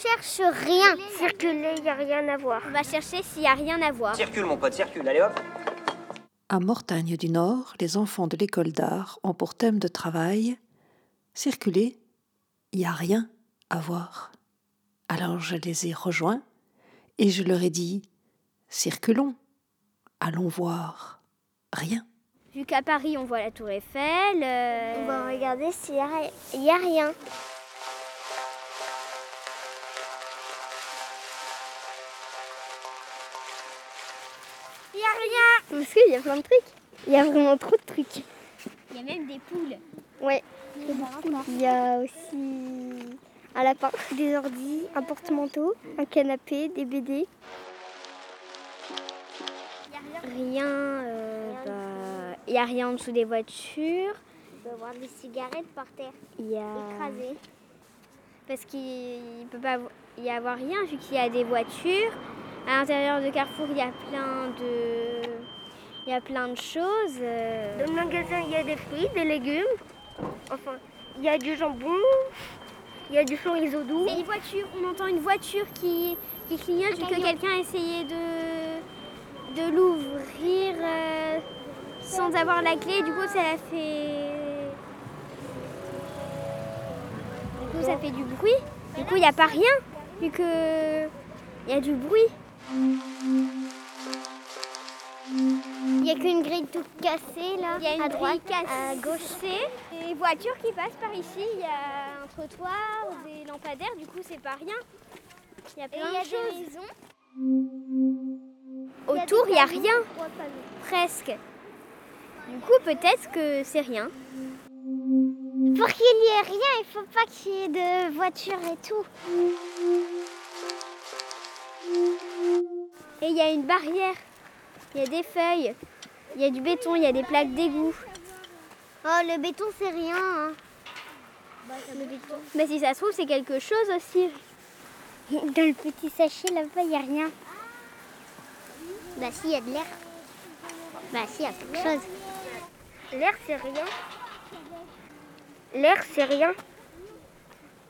cherche rien. Circuler, il n'y a rien à voir. On va chercher s'il n'y a rien à voir. Circule, mon pote, circule, allez hop. À Mortagne du Nord, les enfants de l'école d'art ont pour thème de travail Circuler, il n'y a rien à voir. Alors je les ai rejoints et je leur ai dit Circulons, allons voir rien. Vu qu'à Paris, on voit la Tour Eiffel. euh, On va regarder s'il n'y a, rien. Il n'y a rien. Parce qu'il y a plein de trucs. Il y a vraiment trop de trucs. Il y a même des poules. Ouais. Il y a aussi un lapin, des ordis, un porte-manteau, un canapé, des BD. Rien. euh, bah, Il n'y a rien en dessous des voitures. On peut voir des cigarettes par terre, Il y a. écrasées. Parce qu'il ne peut pas y avoir rien vu qu'il y a des voitures. À l'intérieur de Carrefour, il y a plein de. Il y a plein de choses. euh. Dans le magasin, il y a des fruits, des légumes. Enfin, il y a du jambon, il y a du chorizo doux. C'est une voiture, on entend une voiture qui, qui clignote vu que quelqu'un a essayé de, de l'ouvrir euh, sans avoir la clé. Du coup, ça a fait. Du coup, ça fait du bruit. Du coup, il n'y a pas rien vu que il y a du bruit. Il n'y a qu'une grille toute cassée là, Il y a une à droite, cassée. à gauche. Des voitures qui passent par ici. Il y a un trottoir, des lampadaires. Du coup, c'est pas rien. Il y a Et plein y a de des choses. maisons. Autour, il n'y a rien. Presque. Du coup, peut-être que c'est rien. Pour qu'il y ait rien, il faut pas qu'il y ait de voitures et tout. Et il y a une barrière. Il y a des feuilles. Il y a du béton, il y a des plaques d'égout. Oh, le béton, c'est rien. hein. Mais si ça se trouve, c'est quelque chose aussi. Dans le petit sachet là-bas, il n'y a rien. Bah si, il y a de l'air. Bah si, il y a quelque chose. L'air, c'est rien. L'air, c'est rien.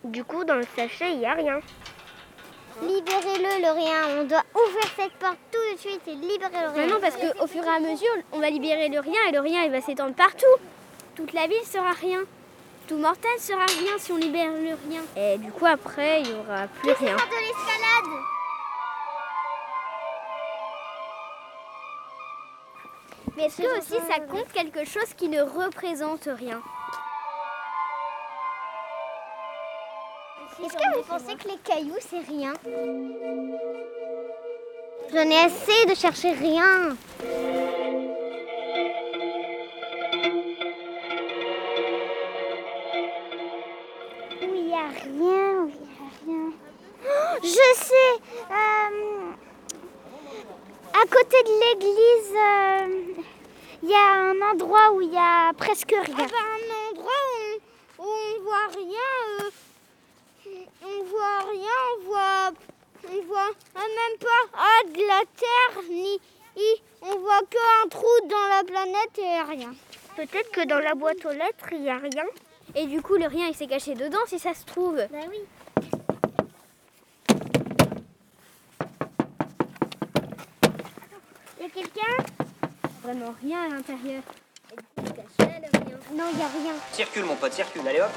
Du coup, dans le sachet, il n'y a rien. Libérez-le, le rien. On doit ouvrir cette porte tout de suite et libérer le rien. Mais non, parce qu'au fur et à mesure, on va libérer le rien et le rien, il va s'étendre partout. Toute la ville sera rien. Tout mortel sera rien si on libère le rien. Et du coup, après, il n'y aura plus rien. de l'escalade. Mais est-ce que aussi ça compte quelque chose qui ne représente rien? Est-ce que vous pensez que les cailloux, c'est rien? J'en ai assez de chercher rien. Où il n'y a rien, où il n'y a rien. Oh, je sais euh, À côté de l'église, euh, il y a un endroit où il y a presque rien. un endroit où on, voit rien. euh, on voit rien, on voit, on voit même pas ah, de la terre, ni ni- on voit qu'un trou dans la planète et rien. Peut-être que dans la boîte aux lettres, il n'y a rien. Et du coup, le rien, il s'est caché dedans si ça se trouve. Bah oui. Il y a quelqu'un? Vraiment rien à l'intérieur. Non, il n'y a rien. Circule, mon pote, circule, allez hop.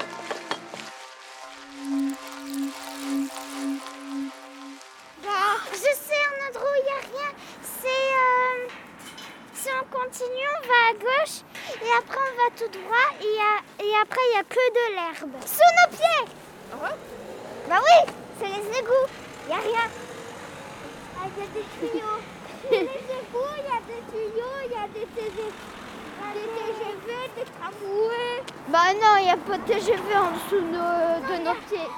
Et après on va tout droit et, a- après il n'y a que de l'herbe. Sous nos pieds Bah oui, c'est les égouts. Il n'y a rien. Ah, il y a des tuyaux. Les égouts, il y a des tuyaux, il y a des TGV, des, TGV, des tramways. Bah non, il n'y a pas de TGV en dessous de, de nos pieds.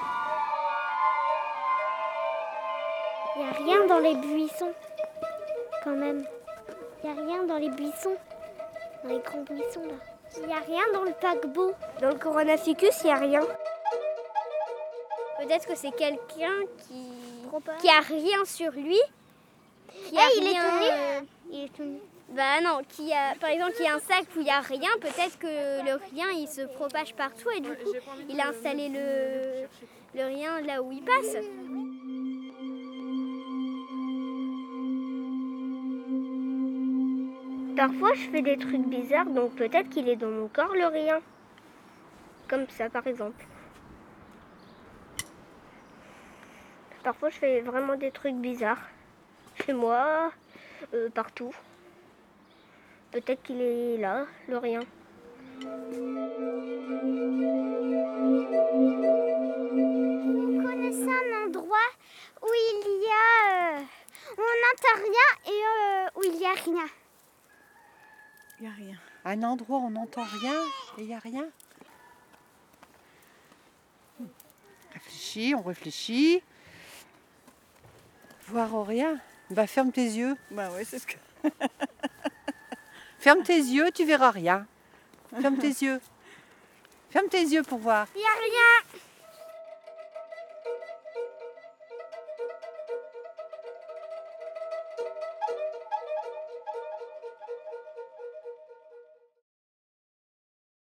Il n'y a rien dans les buissons, quand même. Il n'y a rien dans les buissons, les grands buissons là. Il n'y a rien dans le paquebot. Dans le coronaficus, il n'y a rien. Peut-être que c'est quelqu'un qui qui a rien sur lui. Qui a Eh, il est rien, tout nu. euh, Il est tout nu. Bah non, qui a, par exemple, qui a un sac où il n'y a rien, peut-être que le rien il se propage partout et du coup il a installé le, le rien là où il passe. Parfois je fais des trucs bizarres, donc peut-être qu'il est dans mon corps le rien. Comme ça par exemple. Parfois je fais vraiment des trucs bizarres. Chez moi, euh, partout. Peut-être qu'il est là, le rien. Il n'y a rien. Un endroit où on n'entend rien et il n'y a rien. Réfléchis, on réfléchit. Voir rien. Bah ferme tes yeux. Bah ouais, c'est ce que. Ferme tes yeux, tu verras rien. Ferme tes yeux. Ferme tes yeux pour voir. Il y a rien